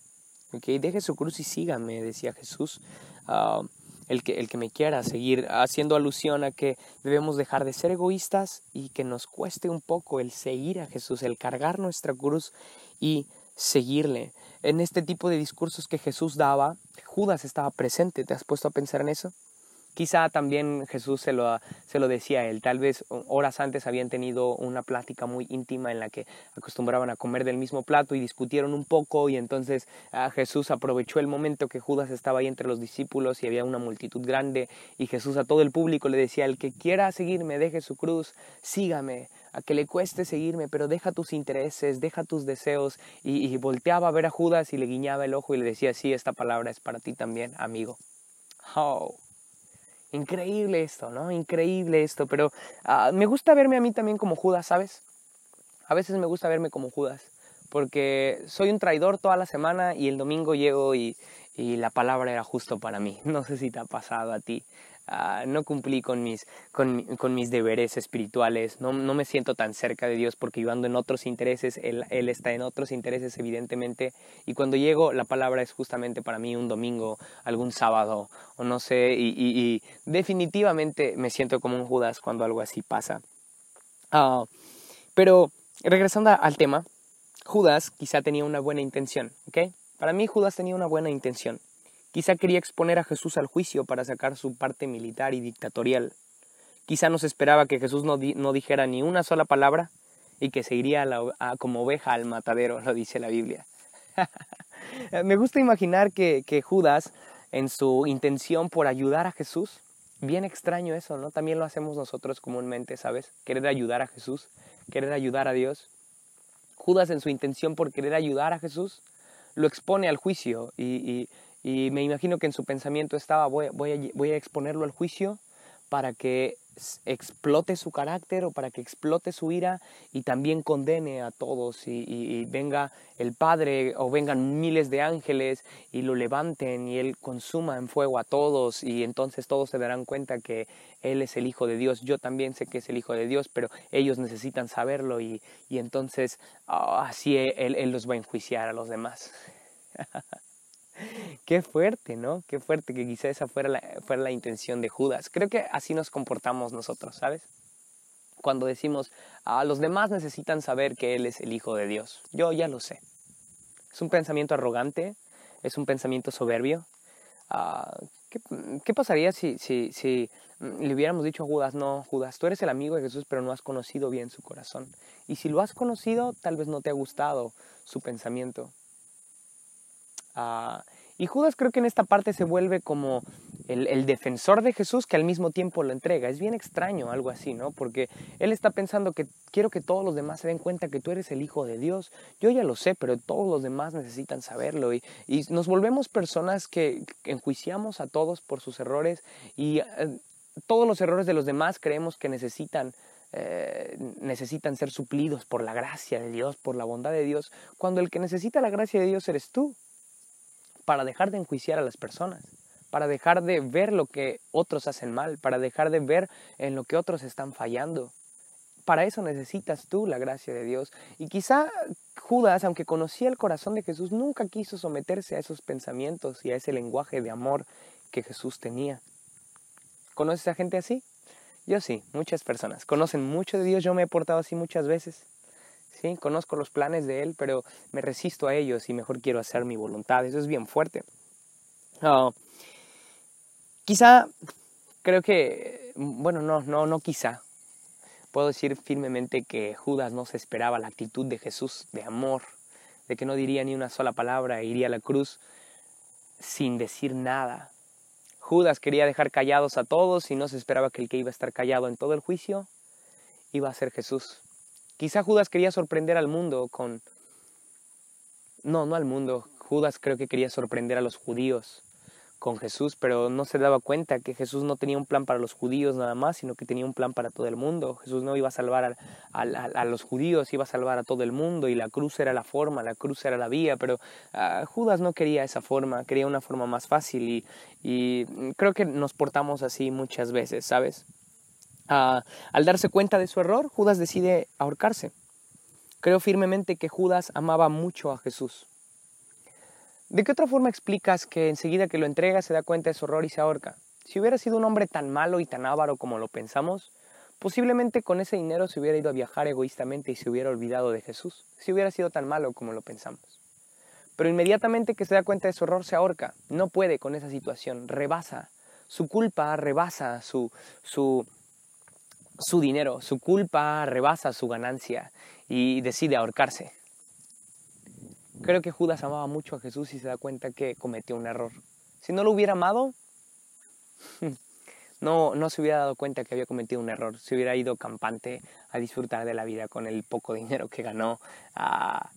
¿okay? Deje su cruz y sígame, decía Jesús. Ah, el que, el que me quiera seguir, haciendo alusión a que debemos dejar de ser egoístas y que nos cueste un poco el seguir a Jesús, el cargar nuestra cruz y seguirle. En este tipo de discursos que Jesús daba, Judas estaba presente. ¿Te has puesto a pensar en eso? Quizá también Jesús se lo, se lo decía a él. Tal vez horas antes habían tenido una plática muy íntima en la que acostumbraban a comer del mismo plato y discutieron un poco y entonces ah, Jesús aprovechó el momento que Judas estaba ahí entre los discípulos y había una multitud grande y Jesús a todo el público le decía, el que quiera seguirme, deje su cruz, sígame, a que le cueste seguirme, pero deja tus intereses, deja tus deseos y, volteaba a ver a Judas y le guiñaba el ojo y le decía, sí, esta palabra es para ti también, amigo. Oh. Increíble esto, ¿no? Increíble esto, pero ah, me gusta verme a mí también como Judas, ¿sabes? A veces me gusta verme como Judas, porque soy un traidor toda la semana y el domingo llego y, y la palabra era justo para mí. No sé si te ha pasado a ti. Ah, no cumplí con mis, con, mis deberes espirituales, no, no, me siento tan cerca de Dios porque yo ando en otros intereses, él, él, está en otros intereses evidentemente, y cuando llego la palabra es justamente para mí un domingo, algún sábado, o no sé, y, y, definitivamente me siento como un Judas cuando algo así pasa. Ah, pero regresando al tema, Judas quizá tenía una buena intención, ¿ok? Para mí Judas tenía una buena intención. Quizá quería exponer a Jesús al juicio para sacar su parte militar y dictatorial. Quizá nos esperaba que Jesús no, dijera ni una sola palabra y que se iría como oveja al matadero, lo dice la Biblia. Me gusta imaginar que, que Judas, en su intención por ayudar a Jesús, bien extraño eso, ¿no? También lo hacemos nosotros comúnmente, ¿sabes? Querer ayudar a Jesús, querer ayudar a Dios. Judas en su intención por querer ayudar a Jesús, lo expone al juicio y me imagino que en su pensamiento estaba, voy, voy, a, voy a exponerlo al juicio para que explote su carácter o para que explote su ira y también condene a todos y, venga el Padre o vengan miles de ángeles y lo levanten y Él consuma en fuego a todos y entonces todos se darán cuenta que Él es el Hijo de Dios. Yo también sé que es el Hijo de Dios, pero ellos necesitan saberlo y, entonces ah, así él, él los va a enjuiciar a los demás. Qué fuerte, ¿no? Qué fuerte que quizá esa fuera la, intención de Judas. Creo que así nos comportamos nosotros, ¿sabes? Cuando decimos, a los demás necesitan saber que Él es el Hijo de Dios. Yo ya lo sé. Es un pensamiento arrogante, es un pensamiento soberbio. Ah, ¿qué, pasaría si, si, si le hubiéramos dicho a Judas, no, Judas, tú eres el amigo de Jesús, pero no has conocido bien su corazón? Y si lo has conocido, tal vez no te ha gustado su pensamiento. Y Judas creo que en esta parte se vuelve como el, defensor de Jesús que al mismo tiempo lo entrega. Es bien extraño algo así, ¿no? Porque él está pensando que quiero que todos los demás se den cuenta que tú eres el Hijo de Dios. Yo ya lo sé, pero todos los demás necesitan saberlo. Y, nos volvemos personas que enjuiciamos a todos por sus errores y eh, todos los errores de los demás creemos que necesitan eh, necesitan ser suplidos por la gracia de Dios, por la bondad de Dios, cuando el que necesita la gracia de Dios eres tú para dejar de enjuiciar a las personas, para dejar de ver lo que otros hacen mal, para dejar de ver en lo que otros están fallando. Para eso necesitas tú la gracia de Dios. Y quizá Judas, aunque conocía el corazón de Jesús, nunca quiso someterse a esos pensamientos y a ese lenguaje de amor que Jesús tenía. ¿Conoces a gente así? Yo sí, muchas personas. Conocen mucho de Dios, yo me he portado así muchas veces. ¿Sí? Conozco los planes de Él, pero me resisto a ellos y mejor quiero hacer mi voluntad. Eso es bien fuerte. Ah, quizá, creo que, bueno, no, no, no quizá. Puedo decir firmemente que Judas no se esperaba la actitud de Jesús, de amor, de que no diría ni una sola palabra e iría a la cruz sin decir nada. Judas quería dejar callados a todos y no se esperaba que el que iba a estar callado en todo el juicio iba a ser Jesús. Quizá Judas quería sorprender al mundo con... No, no al mundo. Judas creo que quería sorprender a los judíos con Jesús, pero no se daba cuenta que Jesús no tenía un plan para los judíos nada más, sino que tenía un plan para todo el mundo. Jesús no iba a salvar a, los judíos, iba a salvar a todo el mundo y la cruz era la forma, la cruz era la vía, pero ah, Judas no quería esa forma, quería una forma más fácil y, y creo que nos portamos así muchas veces, ¿sabes? Al darse cuenta de su error, Judas decide ahorcarse. Creo firmemente que Judas amaba mucho a Jesús. ¿De qué otra forma explicas que enseguida que lo entrega se da cuenta de su error y se ahorca? Si hubiera sido un hombre tan malo y tan avaro como lo pensamos, posiblemente con ese dinero se hubiera ido a viajar egoístamente y se hubiera olvidado de Jesús, si hubiera sido tan malo como lo pensamos. Pero inmediatamente que se da cuenta de su error se ahorca, no puede con esa situación, rebasa, su culpa rebasa su, su, su dinero, su culpa rebasa su ganancia y decide ahorcarse. Creo que Judas amaba mucho a Jesús y se da cuenta que cometió un error. Si no lo hubiera amado, no, no se hubiera dado cuenta que había cometido un error. Se hubiera ido campante a disfrutar de la vida con el poco dinero que ganó. Ah,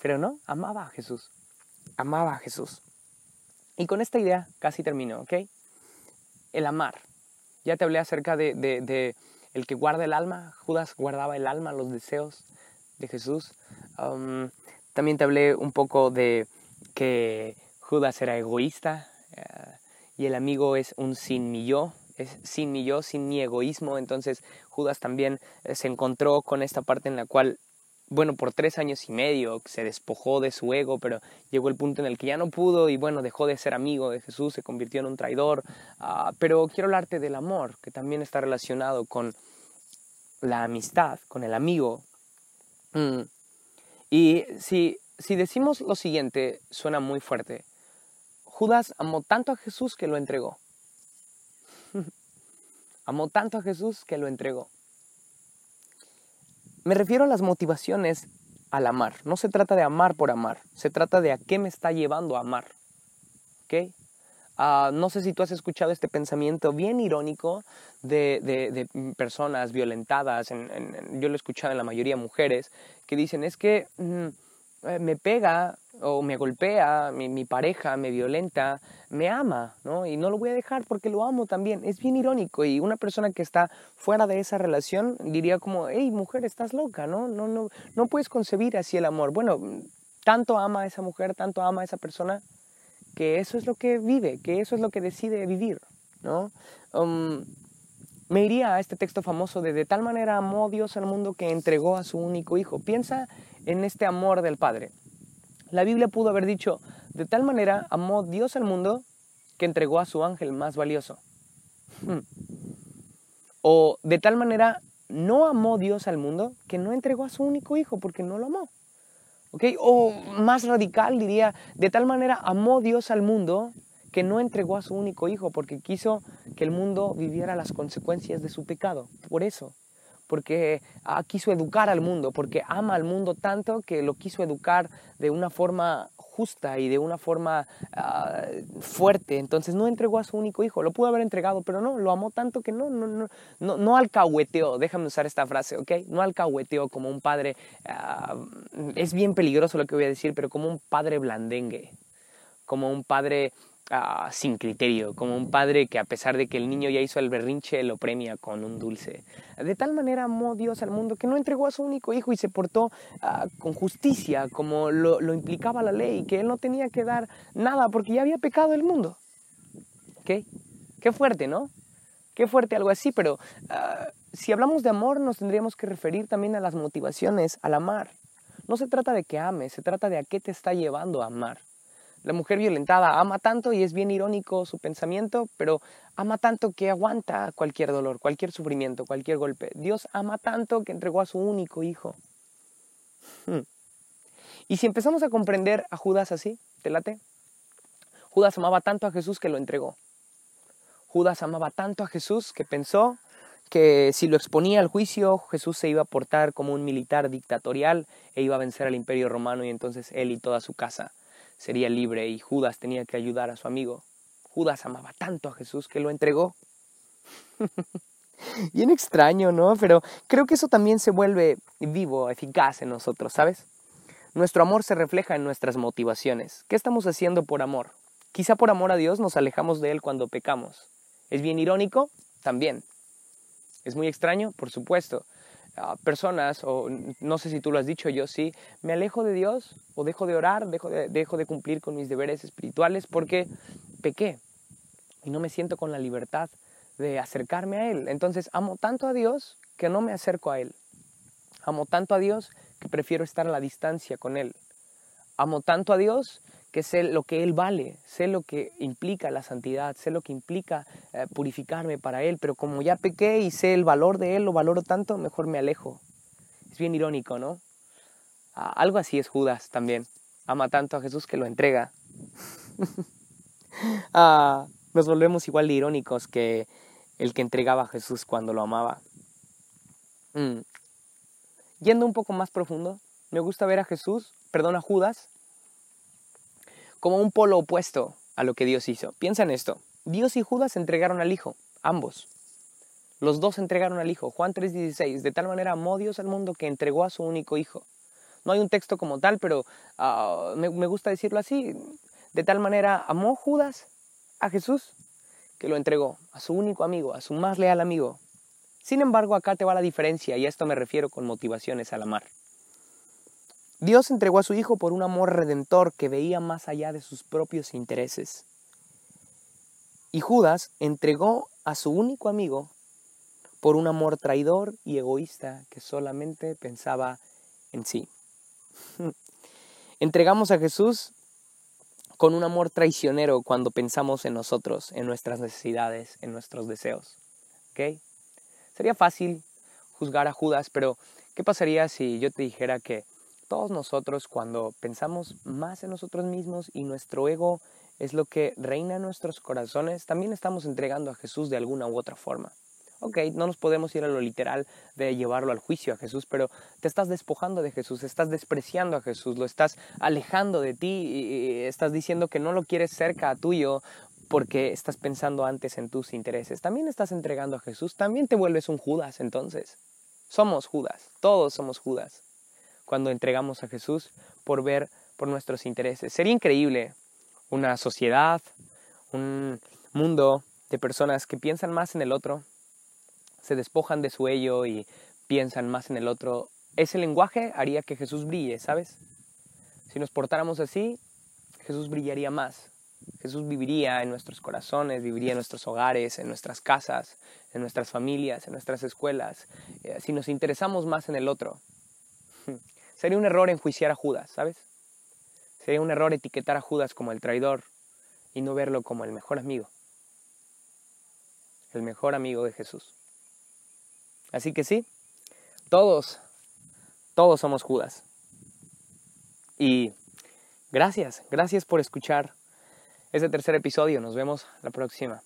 pero no, amaba a Jesús. Amaba a Jesús. Y con esta idea casi termino, ¿ok? El amar. Ya te hablé acerca de, de, el que guarda el alma. Judas guardaba el alma, los deseos de Jesús. Um, también te hablé un poco de que Judas era egoísta eh, y el amigo es un sin mi yo, es sin mi yo, sin mi egoísmo. Entonces Judas también eh, se encontró con esta parte en la cual, bueno, por tres años y medio se despojó de su ego, pero llegó el punto en el que ya no pudo y bueno, dejó de ser amigo de Jesús, se convirtió en un traidor. Ah, pero quiero hablarte del amor, que también está relacionado con la amistad, con el amigo. Mm. Y si, si decimos lo siguiente, suena muy fuerte. Judas amó tanto a Jesús que lo entregó. amó tanto a Jesús que lo entregó. Me refiero a las motivaciones al amar. No se trata de amar por amar, se trata de a qué me está llevando a amar. ¿Ok? Ah, no sé si tú has escuchado este pensamiento bien irónico de, personas violentadas, yo lo he escuchado en la mayoría mujeres, que dicen es que mm, eh, me pega o me golpea, mi, pareja me violenta, me ama, ¿no? Y no lo voy a dejar porque lo amo también. Es bien irónico y una persona que está fuera de esa relación diría como, hey, mujer, estás loca, ¿no? No, no, no puedes concebir así el amor. Bueno, tanto ama a esa mujer, tanto ama a esa persona, que eso es lo que vive, que eso es lo que decide vivir, ¿no? Um, me iría a este texto famoso de de tal manera amó Dios al mundo que entregó a su único hijo. Piensa en este amor del Padre. La Biblia pudo haber dicho, de tal manera amó Dios al mundo que entregó a su ángel más valioso. Hmm. O de tal manera no amó Dios al mundo que no entregó a su único hijo porque no lo amó. O más radical diría, de tal manera amó Dios al mundo que no entregó a su único hijo porque quiso que el mundo viviera las consecuencias de su pecado. Por eso, porque ah, quiso educar al mundo, porque ama al mundo tanto que lo quiso educar de una forma justa y de una forma ah, fuerte. Entonces no entregó a su único hijo. Lo pudo haber entregado, pero no, lo amó tanto que no, no, no, no, no alcahueteó. Déjame usar esta frase, ¿ok? No alcahueteó como un padre. Ah, es bien peligroso lo que voy a decir, pero como un padre blandengue. Como un padre Ah, sin criterio, como un padre que a pesar de que el niño ya hizo el berrinche, lo premia con un dulce. De tal manera amó Dios al mundo que no entregó a su único hijo y se portó ah, con justicia, como lo, implicaba la ley, que él no tenía que dar nada porque ya había pecado el mundo. ¿Qué? Qué fuerte, ¿no? Qué fuerte algo así, pero ah, si hablamos de amor nos tendríamos que referir también a las motivaciones, al amar. No se trata de que ames, se trata de a qué te está llevando a amar. La mujer violentada ama tanto y es bien irónico su pensamiento, pero ama tanto que aguanta cualquier dolor, cualquier sufrimiento, cualquier golpe. Dios ama tanto que entregó a su único hijo. Hmm. Y si empezamos a comprender a Judas así, ¿te late? Judas amaba tanto a Jesús que lo entregó. Judas amaba tanto a Jesús que pensó que si lo exponía al juicio, Jesús se iba a portar como un militar dictatorial e iba a vencer al imperio romano y entonces él y toda su casa sería libre y Judas tenía que ayudar a su amigo. Judas amaba tanto a Jesús que lo entregó. Bien extraño, ¿no? Pero creo que eso también se vuelve vivo, eficaz en nosotros, ¿sabes? Nuestro amor se refleja en nuestras motivaciones. ¿Qué estamos haciendo por amor? Quizá por amor a Dios nos alejamos de Él cuando pecamos. ¿Es bien irónico? También. ¿Es muy extraño? Por supuesto. Personas, o no sé si tú lo has dicho, yo sí, me alejo de Dios o dejo de orar, dejo de, dejo de cumplir con mis deberes espirituales porque pequé y no me siento con la libertad de acercarme a Él. Entonces amo tanto a Dios que no me acerco a Él. Amo tanto a Dios que prefiero estar a la distancia con Él. Amo tanto a Dios que sé lo que Él vale, sé lo que implica la santidad, sé lo que implica eh, purificarme para Él, pero como ya pequé y sé el valor de Él, lo valoro tanto, mejor me alejo. Es bien irónico, ¿no? Algo así es Judas también. Ama tanto a Jesús que lo entrega. ah, nos volvemos igual de irónicos que el que entregaba a Jesús cuando lo amaba. Mm. Yendo un poco más profundo, me gusta ver a Jesús, perdón, a Judas, como un polo opuesto a lo que Dios hizo. Piensa en esto. Dios y Judas entregaron al Hijo, ambos. Los dos entregaron al Hijo. Juan 3:16, de tal manera amó Dios al mundo que entregó a su único Hijo. No hay un texto como tal, pero ah, me, me gusta decirlo así. De tal manera amó Judas a Jesús que lo entregó a su único amigo, a su más leal amigo. Sin embargo, acá te va la diferencia y a esto me refiero con motivaciones al amar. Dios entregó a su Hijo por un amor redentor que veía más allá de sus propios intereses. Y Judas entregó a su único amigo por un amor traidor y egoísta que solamente pensaba en sí. Entregamos a Jesús con un amor traicionero cuando pensamos en nosotros, en nuestras necesidades, en nuestros deseos. ¿Ok? Sería fácil juzgar a Judas, pero ¿qué pasaría si yo te dijera que todos nosotros cuando pensamos más en nosotros mismos y nuestro ego es lo que reina en nuestros corazones, también estamos entregando a Jesús de alguna u otra forma? Ok, no nos podemos ir a lo literal de llevarlo al juicio a Jesús, pero te estás despojando de Jesús, estás despreciando a Jesús, lo estás alejando de ti y estás diciendo que no lo quieres cerca a tuyo porque estás pensando antes en tus intereses. También estás entregando a Jesús, también te vuelves un Judas entonces. Somos Judas, todos somos Judas cuando entregamos a Jesús por ver por nuestros intereses. Sería increíble una sociedad, un mundo de personas que piensan más en el otro se despojan de su ello y piensan más en el otro, ese lenguaje haría que Jesús brille, ¿sabes? Si nos portáramos así, Jesús brillaría más. Jesús viviría en nuestros corazones, viviría en nuestros hogares, en nuestras casas, en nuestras familias, en nuestras escuelas. Eh, si nos interesamos más en el otro, sería un error enjuiciar a Judas, ¿sabes? Sería un error etiquetar a Judas como el traidor y no verlo como el mejor amigo. El mejor amigo de Jesús. Así que sí, todos, todos somos Judas. Y gracias, gracias por escuchar este tercer episodio. Nos vemos la próxima.